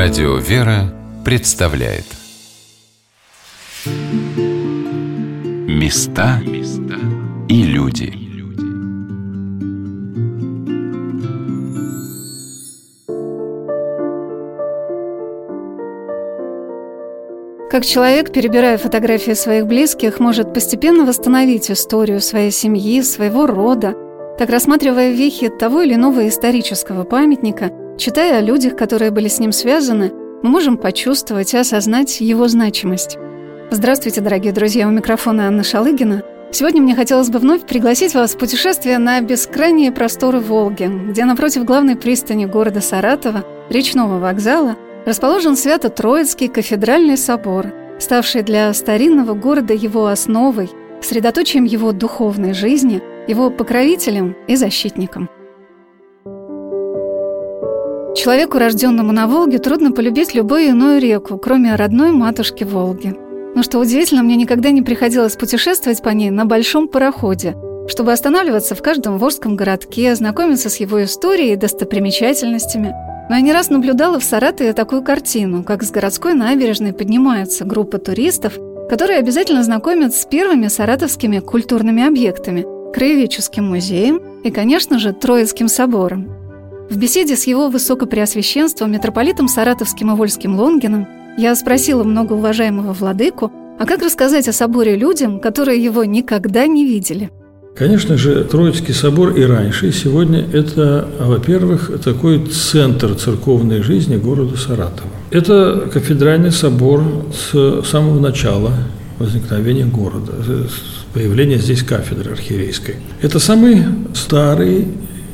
Радио «Вера» представляет. Места и люди. Как человек, перебирая фотографии своих близких, может постепенно восстановить историю своей семьи, своего рода, так рассматривая вехи того или иного исторического памятника – Читая о людях, которые были с ним связаны, мы можем почувствовать и осознать его значимость. Здравствуйте, дорогие друзья, у микрофона Анна Шалыгина. Сегодня мне хотелось бы вновь пригласить вас в путешествие на бескрайние просторы Волги, где напротив главной пристани города Саратова, речного вокзала, расположен Свято-Троицкий кафедральный собор, ставший для старинного города его основой, средоточием его духовной жизни, его покровителем и защитником – Человеку, рожденному на Волге, трудно полюбить любую иную реку, кроме родной матушки Волги. Но что удивительно, мне никогда не приходилось путешествовать по ней на большом пароходе, чтобы останавливаться в каждом волжском городке, знакомиться с его историей и достопримечательностями. Но я не раз наблюдала в Саратове такую картину, как с городской набережной поднимается группа туристов, которые обязательно знакомят с первыми саратовскими культурными объектами – краеведческим музеем и, конечно же, Троицким собором. В беседе с его высокопреосвященством, митрополитом Саратовским и Вольским Лонгином, я спросила многоуважаемого владыку, а как рассказать о соборе людям, которые его никогда не видели? Конечно же, Троицкий собор и раньше, и сегодня это, во-первых, такой центр церковной жизни города Саратова. Это кафедральный собор с самого начала возникновения города, с появления здесь кафедры архиерейской. Это самый старый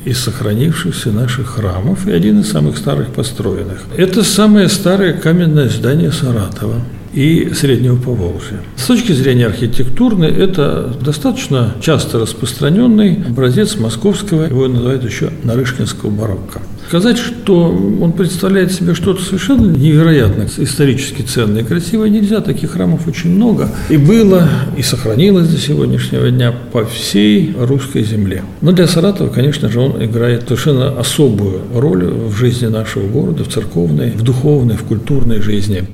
из сохранившихся наших храмов и один из самых старых построенных. Это самое старое каменное здание Саратова и Среднего Поволжья. С точки зрения архитектурной, это достаточно часто распространенный образец московского, его называют еще Нарышкинского барокко. Сказать, что он представляет себе что-то совершенно невероятно исторически ценное и красивое, нельзя. Таких храмов очень много. И было, и сохранилось до сегодняшнего дня по всей русской земле. Но для Саратова, конечно же, он играет совершенно особую роль в жизни нашего города, в церковной, в духовной, в культурной жизни.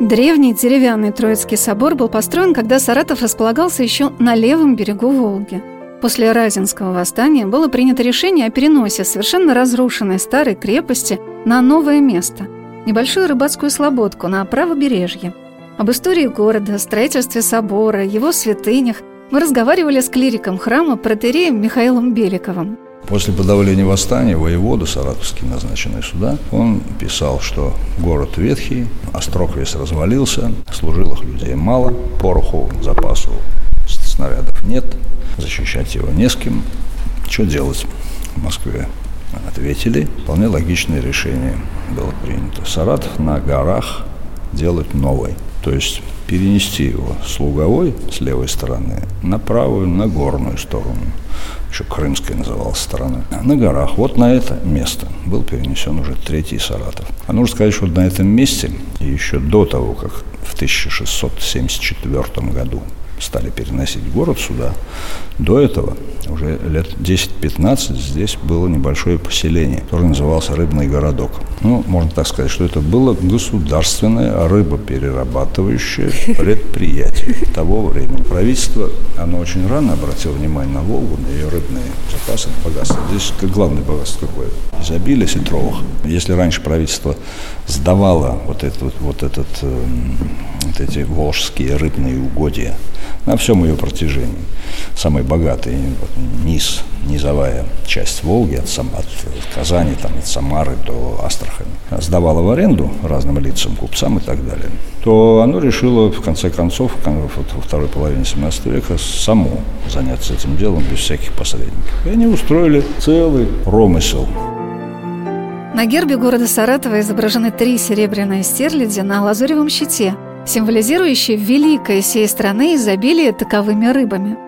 Древний деревянный Троицкий собор был построен, когда Саратов располагался еще на левом берегу Волги. После Разинского восстания было принято решение о переносе совершенно разрушенной старой крепости на новое место – небольшую рыбацкую слободку на правобережье. Об истории города, строительстве собора, его святынях мы разговаривали с клириком храма протереем Михаилом Беликовым – После подавления восстания воевода Саратовский, назначенный сюда, он писал, что город ветхий, острог весь развалился, служилых людей мало, пороху, запасу снарядов нет, защищать его не с кем. Что делать в Москве? Ответили. Вполне логичное решение было принято. Саратов на горах делать новый. То есть перенести его с луговой, с левой стороны, на правую, на горную сторону еще Крымская называлась сторона, на горах. Вот на это место был перенесен уже третий Саратов. А нужно сказать, что на этом месте, еще до того, как в 1674 году стали переносить город сюда. До этого, уже лет 10-15, здесь было небольшое поселение, которое называлось Рыбный городок. Ну, можно так сказать, что это было государственное рыбоперерабатывающее предприятие того времени. Правительство, оно очень рано обратило внимание на Волгу, на ее рыбные запасы, богатство. Здесь главное богатство какое? Изобилие сетровых. Если раньше правительство сдавало вот, этот, вот, этот, эм, вот эти волжские рыбные угодья на всем ее протяжении. Самый богатый вот, низ, низовая часть Волги от, Сам, от Казани, там, от Самары до Астрахани сдавала в аренду разным лицам, купцам и так далее, то оно решило в конце концов во второй половине 17 века само заняться этим делом без всяких посредников. И они устроили целый промысел на гербе города Саратова изображены три серебряные стерляди на лазуревом щите – символизирующий великое сей страны изобилие таковыми рыбами.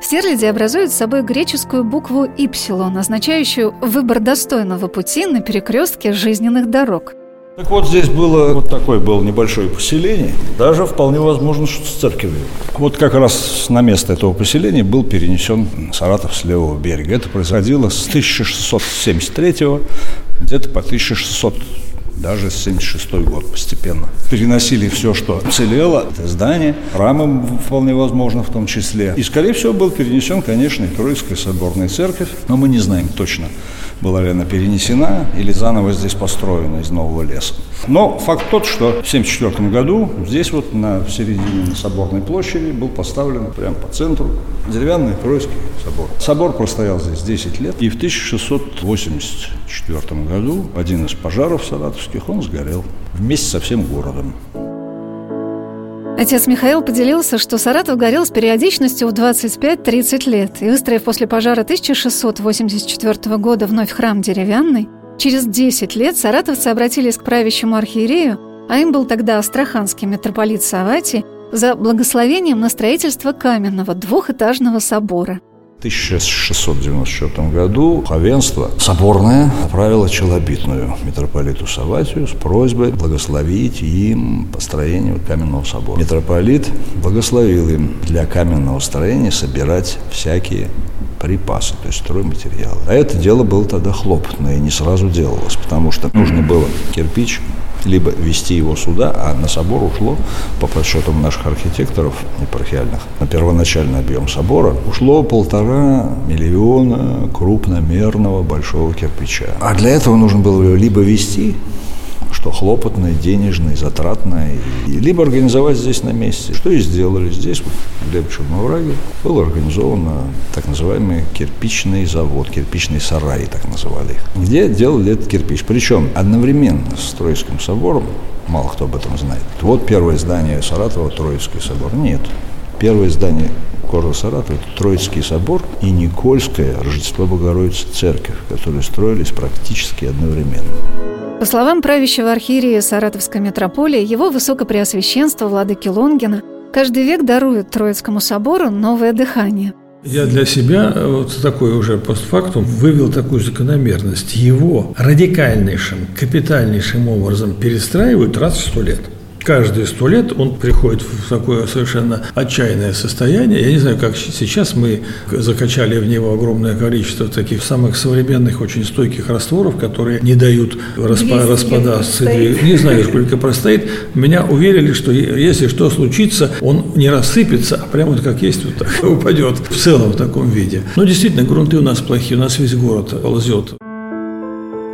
Стерляди образуют собой греческую букву «ипсилон», означающую «выбор достойного пути на перекрестке жизненных дорог». Так вот, здесь было вот такое было небольшое поселение, даже вполне возможно, что с церковью. Вот как раз на место этого поселения был перенесен Саратов с левого берега. Это происходило с 1673 где-то по 1600 даже 76 год постепенно. Переносили все, что целело, это здание, храмы вполне возможно в том числе. И, скорее всего, был перенесен, конечно, и Троицкая соборная церковь, но мы не знаем точно, была ли она перенесена или заново здесь построена из нового леса. Но факт тот, что в 1974 году здесь вот на середине на Соборной площади был поставлен прямо по центру деревянный Троицкий собор. Собор простоял здесь 10 лет, и в 1684 году один из пожаров саратовских он сгорел вместе со всем городом. Отец Михаил поделился, что Саратов горел с периодичностью в 25-30 лет, и выстроив после пожара 1684 года вновь храм деревянный, через 10 лет саратовцы обратились к правящему архиерею, а им был тогда астраханский митрополит Саватий, за благословением на строительство каменного двухэтажного собора – 1694 году Ховенство соборное отправило челобитную митрополиту Саватию с просьбой благословить им построение каменного собора. Митрополит благословил им для каменного строения собирать всякие припасы, то есть стройматериалы. А это дело было тогда хлопотное и не сразу делалось, потому что нужно было кирпич либо вести его сюда, а на собор ушло, по подсчетам наших архитекторов епархиальных, на первоначальный объем собора ушло полтора миллиона крупномерного большого кирпича. А для этого нужно было его либо вести что хлопотное, денежное, затратное, либо организовать здесь на месте. Что и сделали здесь, вот, в Глебчевом овраге, был организован так называемый кирпичный завод, кирпичный сарай, так называли их, где делали этот кирпич. Причем одновременно с Троицким собором, мало кто об этом знает, вот первое здание Саратова, Троицкий собор. Нет, первое здание города Саратова, это Троицкий собор и Никольская Рождество Богородицы церковь, которые строились практически одновременно. По словам правящего архиерея Саратовской митрополии, его высокопреосвященство владыки Лонгина каждый век дарует Троицкому собору новое дыхание. Я для себя вот такой уже постфактум вывел такую закономерность. Его радикальнейшим, капитальнейшим образом перестраивают раз в сто лет – каждые сто лет он приходит в такое совершенно отчаянное состояние. Я не знаю, как сейчас мы закачали в него огромное количество таких самых современных, очень стойких растворов, которые не дают распа- распадаться. Не знаю, сколько простоит. Меня уверили, что если что случится, он не рассыпется, а прямо вот как есть, вот так упадет в целом в таком виде. Но действительно, грунты у нас плохие, у нас весь город ползет.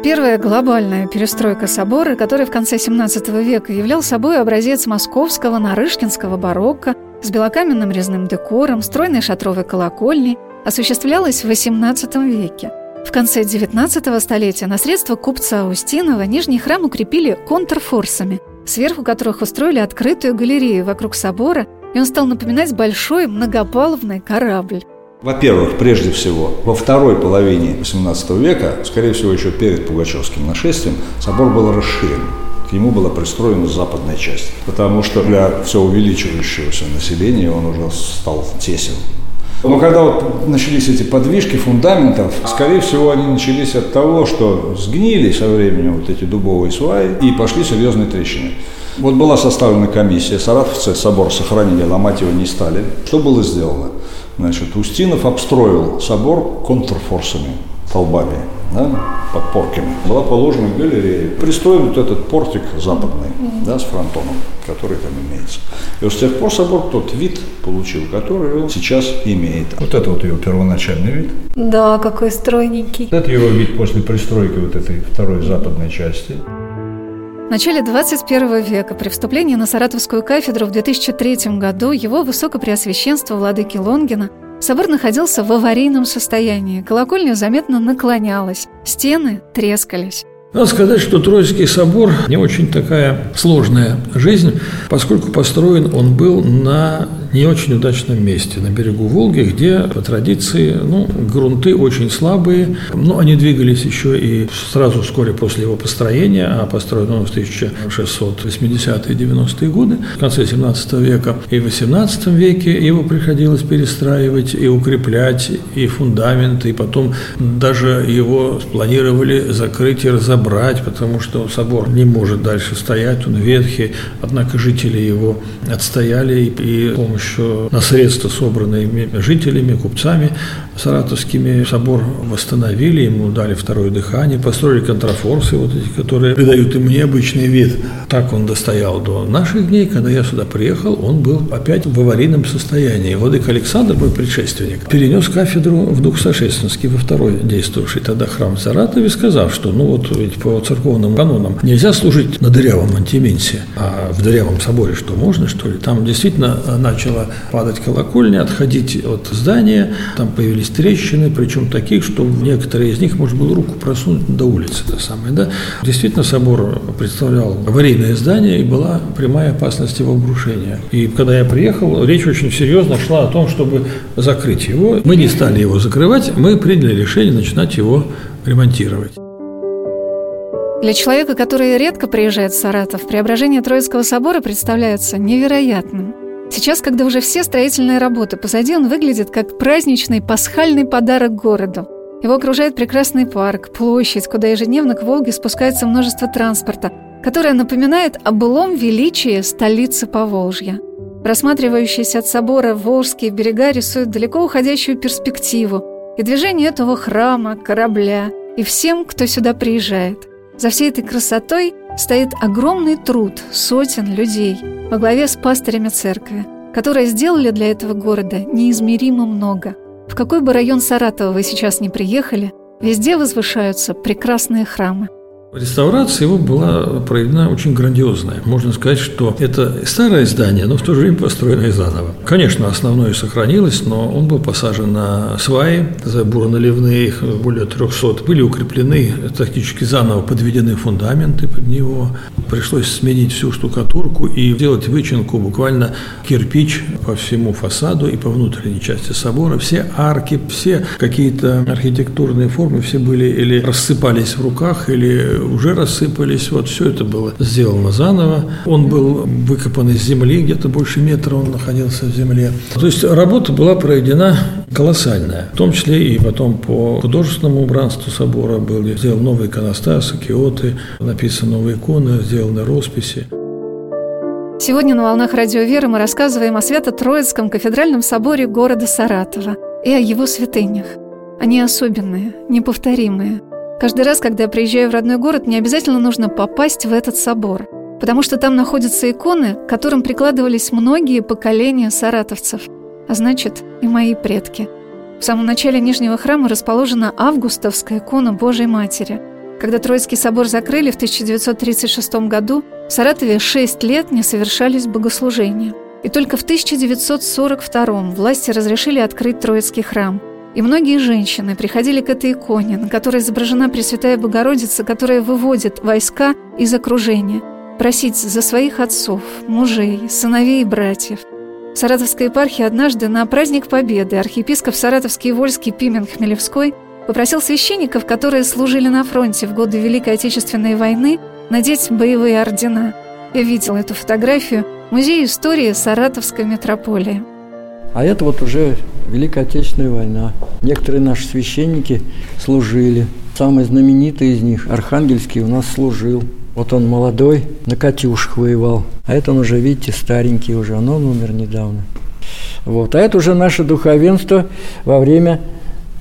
Первая глобальная перестройка собора, который в конце XVII века являл собой образец московского нарышкинского барокко с белокаменным резным декором, стройной шатровой колокольней, осуществлялась в XVIII веке. В конце XIX столетия на средства купца Аустинова нижний храм укрепили контрфорсами, сверху которых устроили открытую галерею вокруг собора, и он стал напоминать большой многопалубный корабль. Во-первых, прежде всего, во второй половине XVIII века, скорее всего, еще перед Пугачевским нашествием, собор был расширен. К нему была пристроена западная часть, потому что для все увеличивающегося населения он уже стал тесен. Но когда вот начались эти подвижки фундаментов, скорее всего, они начались от того, что сгнили со временем вот эти дубовые сваи и пошли серьезные трещины. Вот была составлена комиссия, саратовцы собор сохранили, ломать его не стали. Что было сделано? Значит, Устинов обстроил собор контрфорсами, столбами, да, подпорками. Была положена галерея. Пристроен вот этот портик западный, да, с фронтоном, который там имеется. И вот с тех пор собор тот вид получил, который он сейчас имеет. Вот это вот его первоначальный вид. Да, какой стройненький. Это его вид после пристройки вот этой второй западной части. В начале 21 века при вступлении на Саратовскую кафедру в 2003 году его высокопреосвященство владыки Лонгина собор находился в аварийном состоянии, колокольня заметно наклонялась, стены трескались. Надо сказать, что Троицкий собор не очень такая сложная жизнь, поскольку построен он был на не очень удачном месте, на берегу Волги, где по традиции ну, грунты очень слабые, но они двигались еще и сразу вскоре после его построения, а построен он в 1680-е 90-е годы, в конце 17 века и в 18 веке его приходилось перестраивать и укреплять, и фундамент, и потом даже его планировали закрыть и разобрать разобрать, потому что собор не может дальше стоять, он ветхий, однако жители его отстояли и, и с помощью на средства, собранные жителями, купцами саратовскими, собор восстановили, ему дали второе дыхание, построили контрафорсы, вот эти, которые придают ему необычный вид. Так он достоял до наших дней, когда я сюда приехал, он был опять в аварийном состоянии. Владыка Александр, мой предшественник, перенес кафедру в Дух Сошественский во второй действующий тогда храм в Саратове, сказав, что ну вот ведь по церковным канонам нельзя служить на дырявом антименсе, а в дырявом соборе что можно, что ли? Там действительно начала падать колокольня, отходить от здания, там появились трещины, причем таких, что некоторые из них можно было руку просунуть до улицы, это самое, да? Действительно, собор представлял аварийное здание, и была прямая опасность его обрушения. И когда я приехал, речь очень серьезно шла о том, чтобы закрыть его. Мы не стали его закрывать, мы приняли решение начинать его ремонтировать. Для человека, который редко приезжает в Саратов, преображение Троицкого собора представляется невероятным. Сейчас, когда уже все строительные работы позади, он выглядит как праздничный пасхальный подарок городу. Его окружает прекрасный парк, площадь, куда ежедневно к Волге спускается множество транспорта, которое напоминает о былом величии столицы Поволжья. Рассматривающиеся от собора Волжские берега рисуют далеко уходящую перспективу и движение этого храма, корабля и всем, кто сюда приезжает. За всей этой красотой стоит огромный труд сотен людей во главе с пастырями церкви, которые сделали для этого города неизмеримо много. В какой бы район Саратова вы сейчас не приехали, везде возвышаются прекрасные храмы. Реставрация его была проведена очень грандиозная. Можно сказать, что это старое здание, но в то же время построенное заново. Конечно, основное сохранилось, но он был посажен на сваи, забуроналивные, их более 300. Были укреплены, тактически заново подведены фундаменты под него. Пришлось сменить всю штукатурку и делать вычинку, буквально кирпич по всему фасаду и по внутренней части собора. Все арки, все какие-то архитектурные формы, все были или рассыпались в руках, или уже рассыпались. Вот все это было сделано заново. Он был выкопан из земли, где-то больше метра он находился в земле. То есть работа была проведена колоссальная, в том числе и потом по художественному убранству собора были сделаны новые иконостасы, киоты, написаны новые иконы, сделаны росписи. Сегодня на «Волнах Радио Веры» мы рассказываем о Свято-Троицком кафедральном соборе города Саратова и о его святынях. Они особенные, неповторимые – Каждый раз, когда я приезжаю в родной город, мне обязательно нужно попасть в этот собор, потому что там находятся иконы, к которым прикладывались многие поколения саратовцев, а значит, и мои предки. В самом начале Нижнего храма расположена августовская икона Божьей Матери. Когда Троицкий собор закрыли в 1936 году, в Саратове 6 лет не совершались богослужения. И только в 1942 власти разрешили открыть Троицкий храм – и многие женщины приходили к этой иконе, на которой изображена Пресвятая Богородица, которая выводит войска из окружения, просить за своих отцов, мужей, сыновей и братьев. В Саратовской епархии однажды на праздник Победы архиепископ Саратовский и Вольский Пимен Хмелевской попросил священников, которые служили на фронте в годы Великой Отечественной войны, надеть боевые ордена. Я видел эту фотографию в Музее истории Саратовской метрополии. А это вот уже Великая Отечественная война. Некоторые наши священники служили. Самый знаменитый из них, Архангельский, у нас служил. Вот он молодой, на «Катюшах» воевал. А это он уже, видите, старенький уже, он умер недавно. Вот. А это уже наше духовенство во время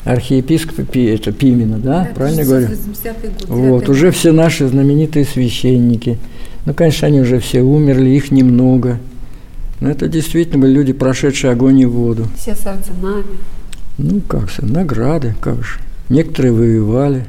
архиепископа Пи, это Пимена, да, да правильно говорю? Год, вот, уже все наши знаменитые священники. Ну, конечно, они уже все умерли, их немного. Но это действительно были люди, прошедшие огонь и воду. Все с орденами. Ну, как же, награды, как же. Некоторые воевали.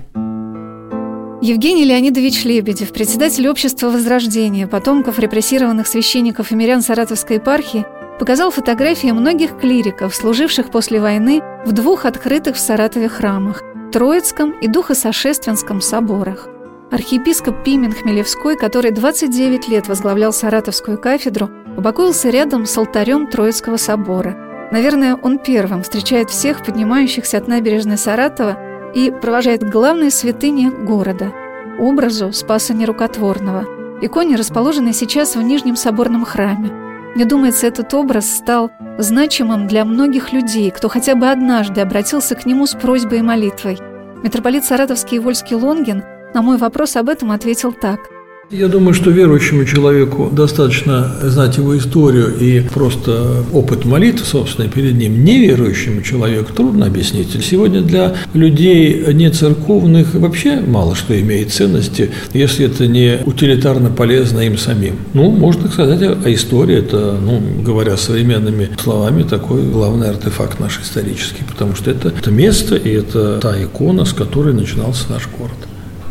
Евгений Леонидович Лебедев, председатель общества Возрождения, потомков репрессированных священников и мирян Саратовской епархии, показал фотографии многих клириков, служивших после войны в двух открытых в Саратове храмах – Троицком и Духосошественском соборах. Архиепископ Пимен Хмелевской, который 29 лет возглавлял Саратовскую кафедру, упокоился рядом с алтарем Троицкого собора. Наверное, он первым встречает всех поднимающихся от набережной Саратова и провожает к главной святыне города – образу Спаса Нерукотворного, иконе, расположенной сейчас в Нижнем соборном храме. Мне думается, этот образ стал значимым для многих людей, кто хотя бы однажды обратился к нему с просьбой и молитвой. Митрополит Саратовский и Вольский Лонгин На мой вопрос об этом ответил так – я думаю, что верующему человеку достаточно знать его историю и просто опыт молитвы, собственно, перед ним. Неверующему человеку трудно объяснить. Сегодня для людей не церковных вообще мало что имеет ценности, если это не утилитарно полезно им самим. Ну, можно сказать, а история – это, ну, говоря современными словами, такой главный артефакт наш исторический, потому что это, это место и это та икона, с которой начинался наш город.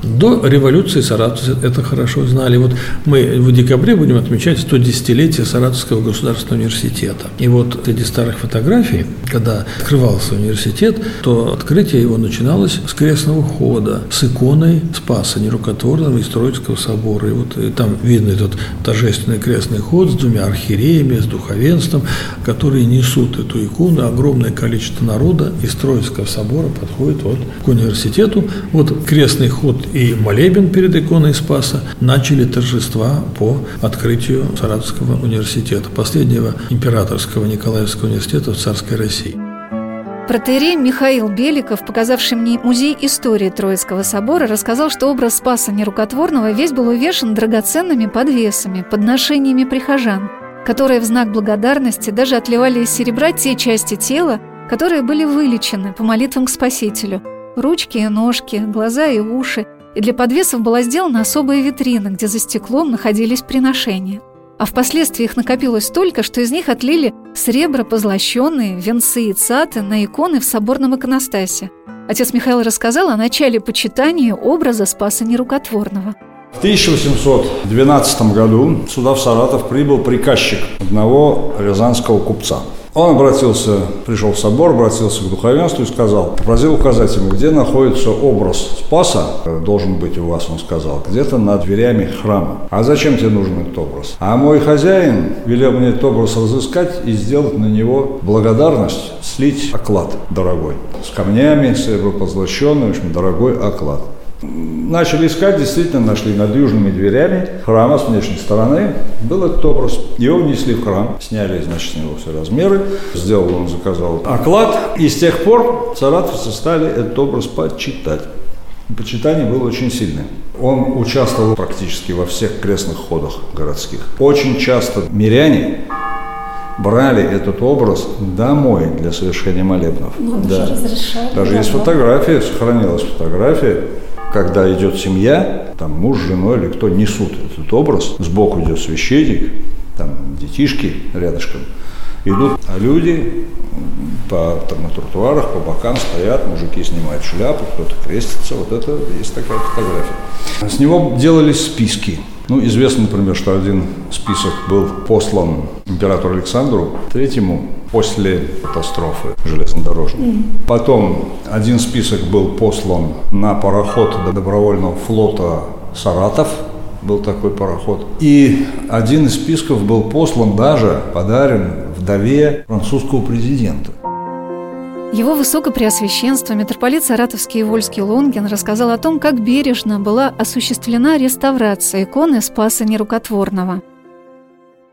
До революции саратовцы это хорошо знали. Вот мы в декабре будем отмечать 110-летие Саратовского государственного университета. И вот среди старых фотографий, когда открывался университет, то открытие его начиналось с крестного хода, с иконой Спаса Нерукотворного из Троицкого собора. И вот и там видно этот торжественный крестный ход с двумя архиереями, с духовенством, которые несут эту икону. Огромное количество народа из Троицкого собора подходит вот к университету. Вот крестный ход и молебен перед иконой Спаса начали торжества по открытию Саратовского университета, последнего императорского Николаевского университета в царской России. Протерей Михаил Беликов, показавший мне музей истории Троицкого собора, рассказал, что образ Спаса Нерукотворного весь был увешан драгоценными подвесами, подношениями прихожан, которые в знак благодарности даже отливали из серебра те части тела, которые были вылечены по молитвам к Спасителю – ручки и ножки, глаза и уши, и для подвесов была сделана особая витрина, где за стеклом находились приношения. А впоследствии их накопилось столько, что из них отлили сребро позлощенные, венцы и цаты на иконы в соборном иконостасе. Отец Михаил рассказал о начале почитания образа Спаса Нерукотворного. В 1812 году сюда в Саратов прибыл приказчик одного рязанского купца – он обратился, пришел в собор, обратился к духовенству и сказал, попросил указать ему, где находится образ Спаса, должен быть у вас, он сказал, где-то над дверями храма. А зачем тебе нужен этот образ? А мой хозяин велел мне этот образ разыскать и сделать на него благодарность, слить оклад дорогой. С камнями, с позлощенным, в общем, дорогой оклад. Начали искать, действительно нашли над южными дверями храма с внешней стороны. Был этот образ. Его внесли в храм, сняли, значит, с него все размеры. Сделал он, заказал оклад. И с тех пор царатовцы стали этот образ почитать. Почитание было очень сильное. Он участвовал практически во всех крестных ходах городских. Очень часто миряне брали этот образ домой для совершения молебнов. Ну, да. Даже есть фотография, сохранилась фотография когда идет семья, там муж, жена или кто несут этот образ, сбоку идет священник, там детишки рядышком, идут, а люди по, там, на тротуарах, по бокам стоят, мужики снимают шляпу, кто-то крестится, вот это есть такая фотография. С него делались списки – ну, известно, например, что один список был послан императору Александру Третьему после катастрофы железнодорожной. Mm. Потом один список был послан на пароход добровольного флота «Саратов», был такой пароход. И один из списков был послан даже, подарен вдове французского президента. Его Высокопреосвященство митрополит Саратовский и Вольский Лонгин рассказал о том, как бережно была осуществлена реставрация иконы Спаса Нерукотворного –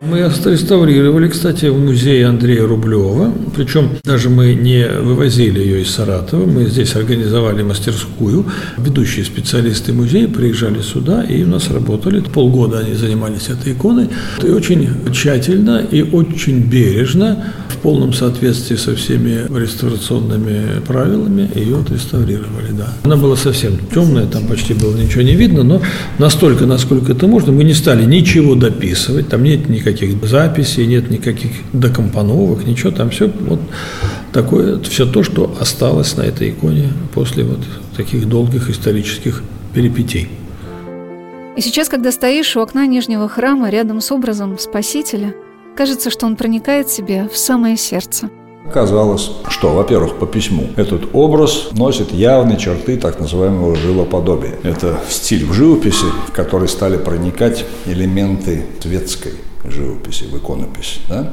мы отреставрировали, кстати, в музее Андрея Рублева. Причем даже мы не вывозили ее из Саратова. Мы здесь организовали мастерскую. Ведущие специалисты музея приезжали сюда и у нас работали. Полгода они занимались этой иконой. И очень тщательно и очень бережно, в полном соответствии со всеми реставрационными правилами, ее отреставрировали. Да. Она была совсем темная, там почти было ничего не видно, но настолько, насколько это можно, мы не стали ничего дописывать, там нет никаких никаких записей, нет никаких докомпоновок, ничего, там все вот такое, все то, что осталось на этой иконе после вот таких долгих исторических перипетий. И сейчас, когда стоишь у окна Нижнего храма рядом с образом Спасителя, кажется, что он проникает себе в самое сердце. Казалось, что, во-первых, по письму этот образ носит явные черты так называемого живоподобия. Это стиль в живописи, в который стали проникать элементы светской живописи, в иконопись. Да?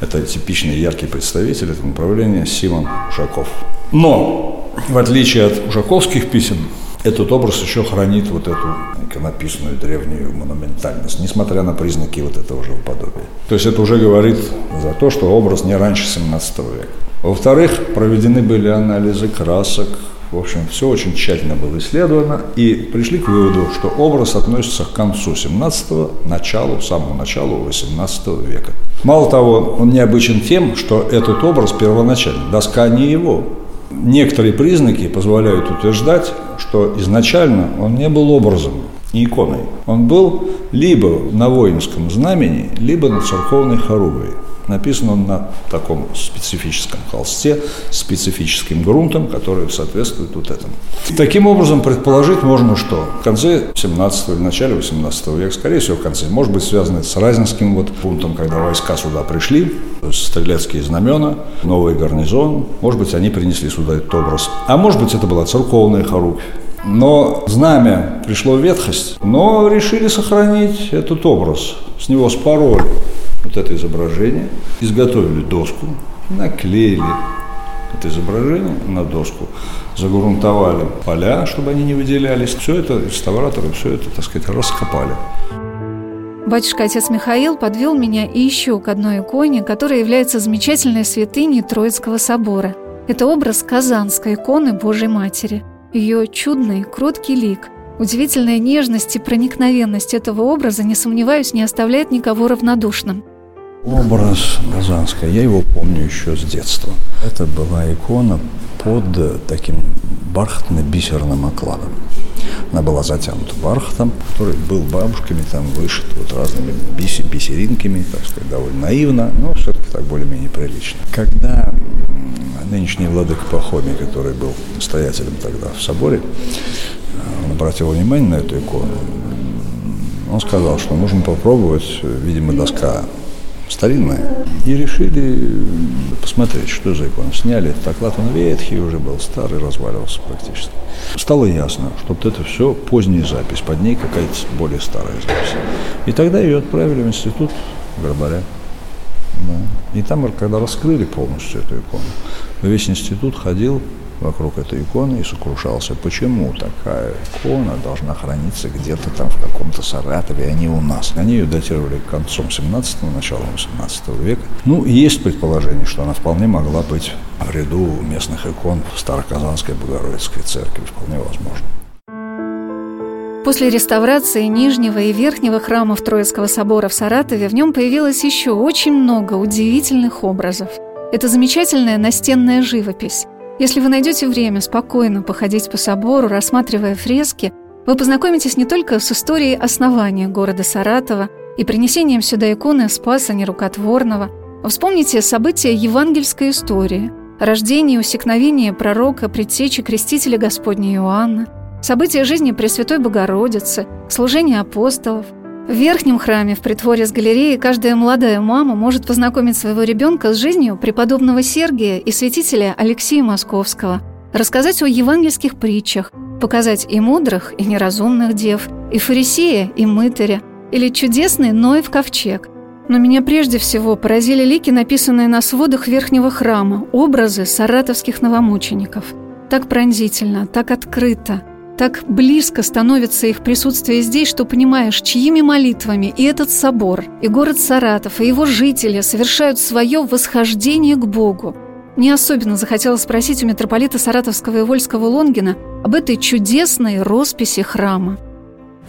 Это типичный яркий представитель этого направления Симон Ушаков. Но, в отличие от ушаковских писем, этот образ еще хранит вот эту иконописную древнюю монументальность, несмотря на признаки вот этого живоподобия. То есть это уже говорит за то, что образ не раньше 17 века. Во-вторых, проведены были анализы красок, В общем, все очень тщательно было исследовано, и пришли к выводу, что образ относится к концу 17-го, началу, самому началу 18 века. Мало того, он необычен тем, что этот образ первоначально, доска не его. Некоторые признаки позволяют утверждать, что изначально он не был образом, не иконой. Он был либо на воинском знамени, либо на церковной хоругве. Написан он на таком специфическом холсте, специфическим грунтом, который соответствует вот этому. Таким образом, предположить можно, что в конце 17 или начале 18 века, скорее всего, в конце, может быть, связано с Разинским вот пунктом, когда войска сюда пришли, стрелецкие знамена, новый гарнизон, может быть, они принесли сюда этот образ. А может быть, это была церковная хоругвь. Но знамя пришло в ветхость, но решили сохранить этот образ. С него спороли вот это изображение, изготовили доску, наклеили это изображение на доску, загрунтовали поля, чтобы они не выделялись. Все это реставраторы, все это, так сказать, раскопали. Батюшка отец Михаил подвел меня и еще к одной иконе, которая является замечательной святыней Троицкого собора. Это образ Казанской иконы Божьей Матери. Ее чудный, кроткий лик, удивительная нежность и проникновенность этого образа, не сомневаюсь, не оставляет никого равнодушным. Образ Казанской, я его помню еще с детства. Это была икона под таким бархатно-бисерным окладом. Она была затянута бархатом, который был бабушками там вышит вот разными бисер, бисеринками, так сказать, довольно наивно, но все-таки так более-менее прилично. Когда нынешний владыка Пахомий, который был настоятелем тогда в соборе, он обратил внимание на эту икону, он сказал, что нужно попробовать, видимо, доска старинная. И решили посмотреть, что за икона. Сняли этот оклад, он ветхий уже был, старый, разваливался практически. Стало ясно, что вот это все поздняя запись, под ней какая-то более старая запись. И тогда ее отправили в институт Горбаря. Да. И там, когда раскрыли полностью эту икону, весь институт ходил вокруг этой иконы и сокрушался, почему такая икона должна храниться где-то там в каком-то Саратове, а не у нас. Они ее датировали концом 17-го, началом 18 века. Ну, есть предположение, что она вполне могла быть в ряду местных икон Староказанской Богородицкой церкви, вполне возможно. После реставрации Нижнего и Верхнего храмов Троицкого собора в Саратове в нем появилось еще очень много удивительных образов. Это замечательная настенная живопись. Если вы найдете время спокойно походить по собору, рассматривая фрески, вы познакомитесь не только с историей основания города Саратова и принесением сюда иконы Спаса Нерукотворного, а вспомните события евангельской истории, рождение и усекновение пророка, предтечи крестителя Господня Иоанна, события жизни Пресвятой Богородицы, служение апостолов – в верхнем храме в притворе с галереей каждая молодая мама может познакомить своего ребенка с жизнью преподобного Сергия и святителя Алексея Московского, рассказать о евангельских притчах, показать и мудрых, и неразумных дев, и фарисея, и мытаря, или чудесный Ноев ковчег. Но меня прежде всего поразили лики, написанные на сводах верхнего храма, образы саратовских новомучеников. Так пронзительно, так открыто – так близко становится их присутствие здесь, что понимаешь, чьими молитвами и этот собор, и город Саратов, и его жители совершают свое восхождение к Богу. Мне особенно захотелось спросить у митрополита Саратовского и Вольского Лонгина об этой чудесной росписи храма.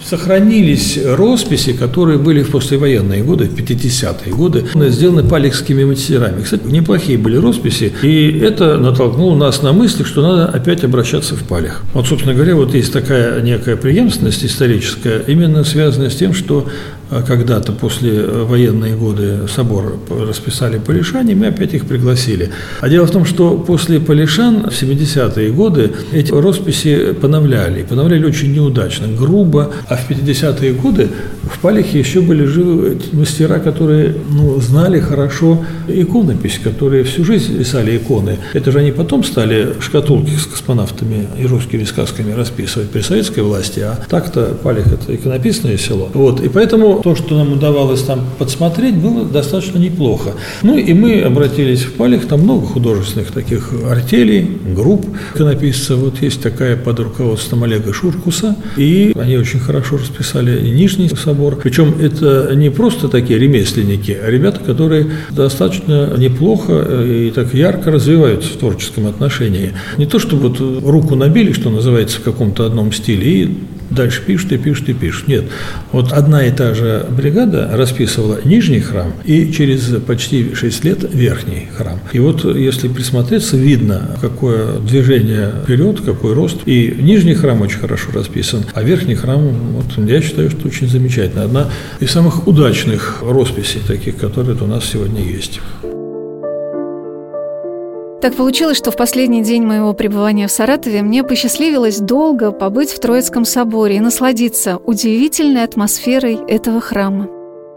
Сохранились росписи, которые были в послевоенные годы, в 50-е годы, сделаны палехскими мастерами. Кстати, неплохие были росписи, и это натолкнуло нас на мысль, что надо опять обращаться в палех. Вот, собственно говоря, вот есть такая некая преемственность историческая, именно связанная с тем, что когда-то после военные годы собор расписали полишане, мы опять их пригласили. А дело в том, что после полишан в 70-е годы эти росписи поновляли. И поновляли очень неудачно, грубо. А в 50-е годы в Палихе еще были живы мастера, которые ну, знали хорошо иконопись, которые всю жизнь писали иконы. Это же они потом стали шкатулки с космонавтами и русскими сказками расписывать при советской власти, а так-то Палих – это иконописное село. Вот. И поэтому то, что нам удавалось там подсмотреть, было достаточно неплохо. Ну и мы обратились в Палих, там много художественных таких артелей, групп иконописцев. Вот есть такая под руководством Олега Шуркуса, и они очень хорошо расписали Нижний собор. Причем это не просто такие ремесленники, а ребята, которые достаточно неплохо и так ярко развиваются в творческом отношении. Не то, что вот руку набили, что называется, в каком-то одном стиле, и дальше пишут и пишут и пишут. Нет. Вот одна и та же бригада расписывала нижний храм и через почти 6 лет верхний храм. И вот если присмотреться, видно, какое движение вперед, какой рост. И нижний храм очень хорошо расписан, а верхний храм, вот, я считаю, что очень замечательно. Одна из самых удачных росписей таких, которые у нас сегодня есть. Так получилось, что в последний день моего пребывания в Саратове мне посчастливилось долго побыть в Троицком соборе и насладиться удивительной атмосферой этого храма.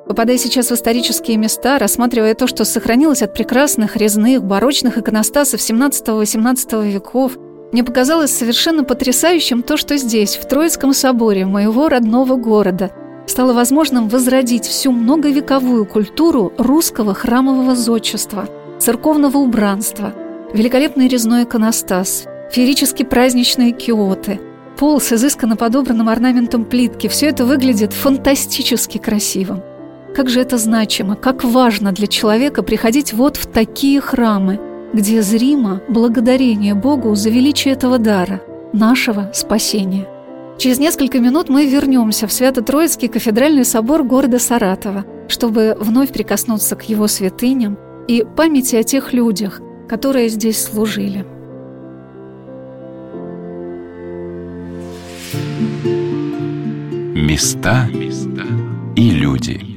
Попадая сейчас в исторические места, рассматривая то, что сохранилось от прекрасных резных барочных иконостасов 17-18 веков, мне показалось совершенно потрясающим то, что здесь, в Троицком соборе моего родного города, стало возможным возродить всю многовековую культуру русского храмового зодчества, церковного убранства – великолепный резной иконостас, феерически праздничные киоты, пол с изысканно подобранным орнаментом плитки – все это выглядит фантастически красивым. Как же это значимо, как важно для человека приходить вот в такие храмы, где зримо благодарение Богу за величие этого дара, нашего спасения. Через несколько минут мы вернемся в Свято-Троицкий кафедральный собор города Саратова, чтобы вновь прикоснуться к его святыням и памяти о тех людях, которые здесь служили. Места и люди.